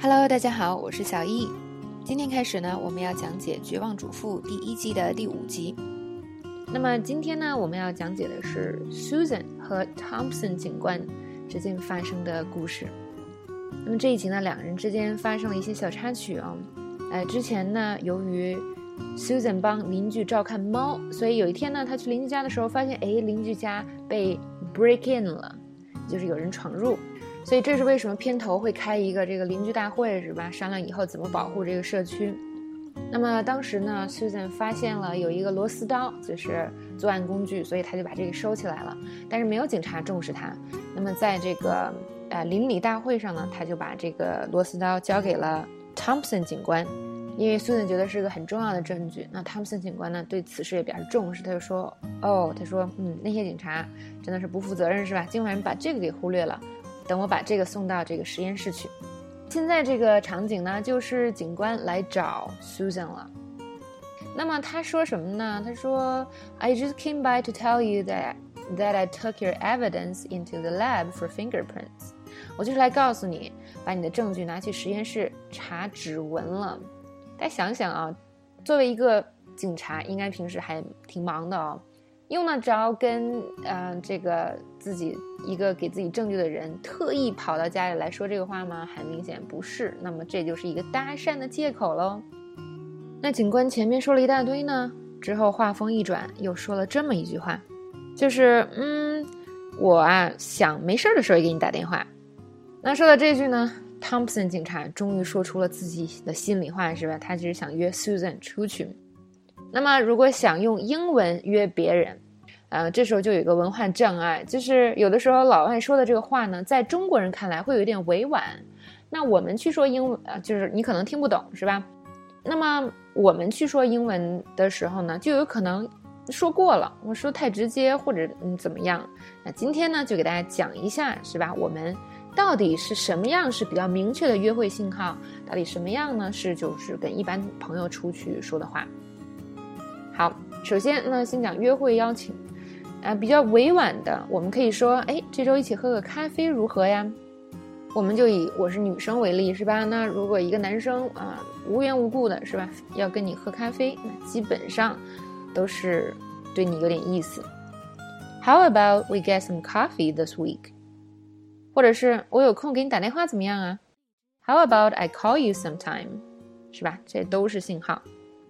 Hello，大家好，我是小易。今天开始呢，我们要讲解《绝望主妇》第一季的第五集。那么今天呢，我们要讲解的是 Susan 和 Thompson 警官之间发生的故事。那么这一集呢，两个人之间发生了一些小插曲啊。呃，之前呢，由于 Susan 帮邻居照看猫，所以有一天呢，他去邻居家的时候，发现哎，邻居家被 break in 了，就是有人闯入。所以这是为什么片头会开一个这个邻居大会是吧？商量以后怎么保护这个社区。那么当时呢，Susan 发现了有一个螺丝刀，就是作案工具，所以他就把这个收起来了。但是没有警察重视他。那么在这个呃邻里大会上呢，他就把这个螺丝刀交给了 Thompson 警官，因为 Susan 觉得是个很重要的证据。那 Thompson 警官呢对此事也表示重视，他就说：“哦，他说，嗯，那些警察真的是不负责任是吧？竟然把这个给忽略了。”等我把这个送到这个实验室去。现在这个场景呢，就是警官来找 Susan 了。那么他说什么呢？他说：“I just came by to tell you that that I took your evidence into the lab for fingerprints。”我就是来告诉你，把你的证据拿去实验室查指纹了。大家想想啊，作为一个警察，应该平时还挺忙的哦。用得着跟嗯这个自己一个给自己证据的人特意跑到家里来说这个话吗？很明显不是。那么这就是一个搭讪的借口喽。那警官前面说了一大堆呢，之后话锋一转，又说了这么一句话，就是嗯，我啊想没事儿的时候给你打电话。那说到这句呢，Thompson 警察终于说出了自己的心里话，是吧？他其实想约 Susan 出去。那么，如果想用英文约别人，呃，这时候就有一个文化障碍，就是有的时候老外说的这个话呢，在中国人看来会有点委婉。那我们去说英文，呃，就是你可能听不懂，是吧？那么我们去说英文的时候呢，就有可能说过了，我说太直接或者嗯怎么样。那今天呢，就给大家讲一下，是吧？我们到底是什么样是比较明确的约会信号？到底什么样呢？是就是跟一般朋友出去说的话。好，首先呢先讲约会邀请，啊，比较委婉的，我们可以说，哎，这周一起喝个咖啡如何呀？我们就以我是女生为例，是吧？那如果一个男生啊无缘无故的是吧，要跟你喝咖啡，那基本上都是对你有点意思。How about we get some coffee this week？或者是我有空给你打电话怎么样啊？How about I call you sometime？是吧？这都是信号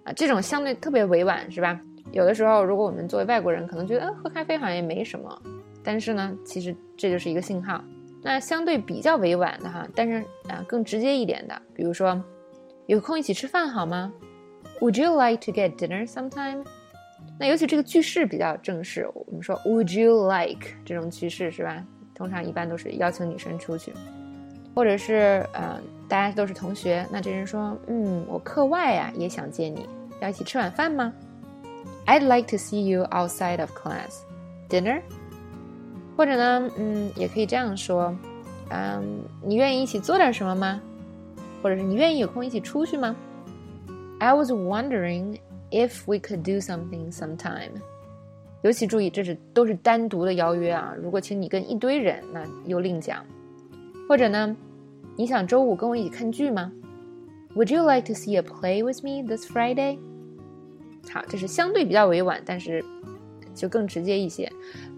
啊。这种相对特别委婉，是吧？有的时候，如果我们作为外国人，可能觉得，嗯，喝咖啡好像也没什么。但是呢，其实这就是一个信号。那相对比较委婉的哈，但是啊，更直接一点的，比如说，有空一起吃饭好吗？Would you like to get dinner sometime？那尤其这个句式比较正式，我们说 Would you like 这种句式是吧？通常一般都是邀请女生出去，或者是呃，大家都是同学，那这人说，嗯，我课外呀也想见你。要一起吃晚饭吗 ？I'd like to see you outside of class, dinner。或者呢，嗯，也可以这样说，嗯，你愿意一起做点什么吗？或者是你愿意有空一起出去吗？I was wondering if we could do something sometime。尤其注意，这是都是单独的邀约啊。如果请你跟一堆人，那又另讲。或者呢，你想周五跟我一起看剧吗？Would you like to see a play with me this Friday？ 好，这是相对比较委婉，但是就更直接一些。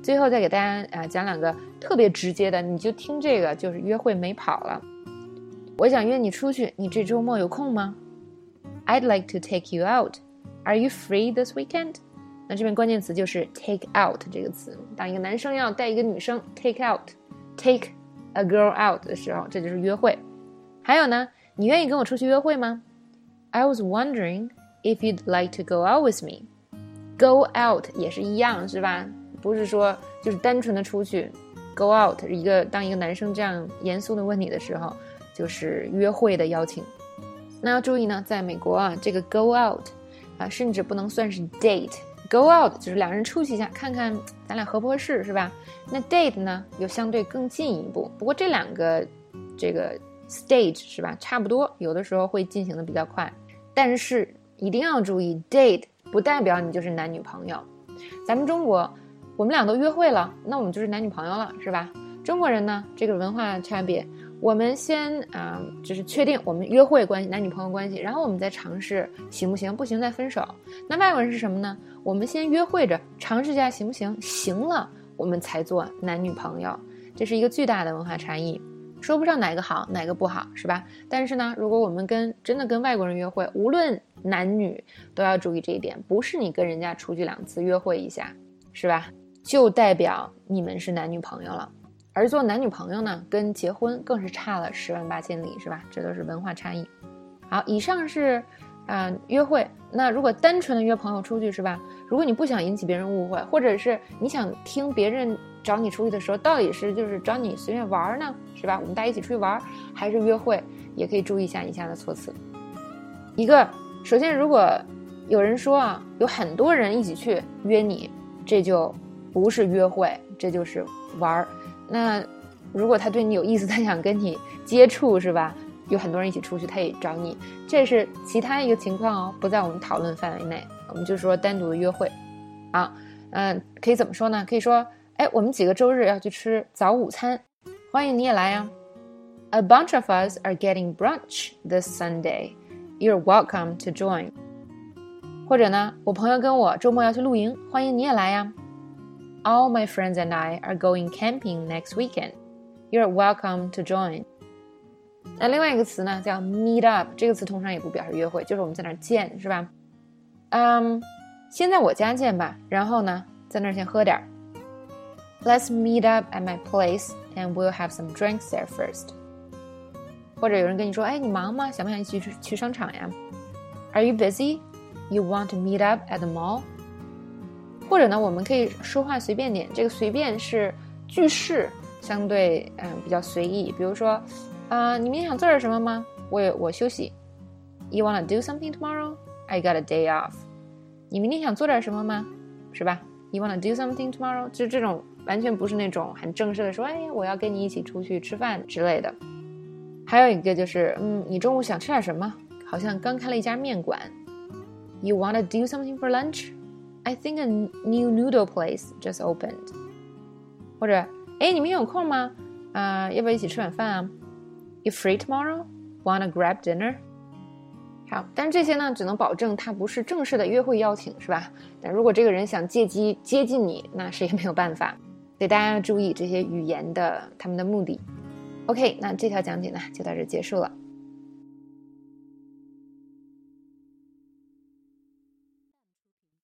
最后再给大家啊讲两个特别直接的，你就听这个，就是约会没跑了。我想约你出去，你这周末有空吗？I'd like to take you out. Are you free this weekend? 那这边关键词就是 take out 这个词。当一个男生要带一个女生 take out，take a girl out 的时候，这就是约会。还有呢，你愿意跟我出去约会吗？I was wondering. If you'd like to go out with me, go out 也是一样，是吧？不是说就是单纯的出去，go out 一个当一个男生这样严肃的问你的时候，就是约会的邀请。那要注意呢，在美国啊，这个 go out 啊，甚至不能算是 date，go out 就是两个人出去一下，看看咱俩合不合适，是吧？那 date 呢，又相对更进一步。不过这两个这个 stage 是吧，差不多，有的时候会进行的比较快，但是。一定要注意，date 不代表你就是男女朋友。咱们中国，我们俩都约会了，那我们就是男女朋友了，是吧？中国人呢，这个文化差别，我们先啊，就是确定我们约会关系，男女朋友关系，然后我们再尝试行不行？不行再分手。那外国人是什么呢？我们先约会着尝试一下行不行？行了，我们才做男女朋友。这是一个巨大的文化差异，说不上哪个好，哪个不好，是吧？但是呢，如果我们跟真的跟外国人约会，无论男女都要注意这一点，不是你跟人家出去两次约会一下，是吧？就代表你们是男女朋友了。而做男女朋友呢，跟结婚更是差了十万八千里，是吧？这都是文化差异。好，以上是，啊，约会。那如果单纯的约朋友出去，是吧？如果你不想引起别人误会，或者是你想听别人找你出去的时候，到底是就是找你随便玩呢，是吧？我们大家一起出去玩，还是约会？也可以注意一下以下的措辞。一个，首先，如果有人说啊，有很多人一起去约你，这就不是约会，这就是玩儿。那如果他对你有意思，他想跟你接触，是吧？有很多人一起出去，他也找你，这是其他一个情况哦，不在我们讨论范围内。我们就说单独的约会，啊，嗯，可以怎么说呢？可以说，哎，我们几个周日要去吃早午餐，欢迎你也来呀。A bunch of us are getting brunch this Sunday. You're welcome to join. 或者呢，我朋友跟我周末要去露营，欢迎你也来呀。All my friends and I are going camping next weekend. You're welcome to join. 那另外一个词呢，叫 meet up。这个词通常也不表示约会，就是我们在那儿见，是吧？嗯，先在我家见吧，然后呢，在那儿先喝点儿。Let's meet up at my place and we'll have some drinks there first. 或者有人跟你说，哎，你忙吗？想不想一起去去商场呀？Are you busy? You want to meet up at the mall? 或者呢，我们可以说话随便点。这个随便是句式，相对嗯比较随意。比如说，啊，你明天想做点什么吗？我我休息。You wanna do something tomorrow? I got a day off. 你明天想做点什么吗？是吧？You wanna do something tomorrow? 就这种完全不是那种很正式的说，哎，我要跟你一起出去吃饭之类的。还有一个就是，嗯，你中午想吃点什么？好像刚开了一家面馆。You wanna do something for lunch? I think a new noodle place just opened。或者，哎，你们有空吗？啊，要不要一起吃晚饭啊？You free tomorrow? Wanna grab dinner？好，但是这些呢，只能保证它不是正式的约会邀请，是吧？但如果这个人想借机接近你，那谁也没有办法。所以大家要注意这些语言的他们的目的。OK，那这条讲解呢就到这结束了。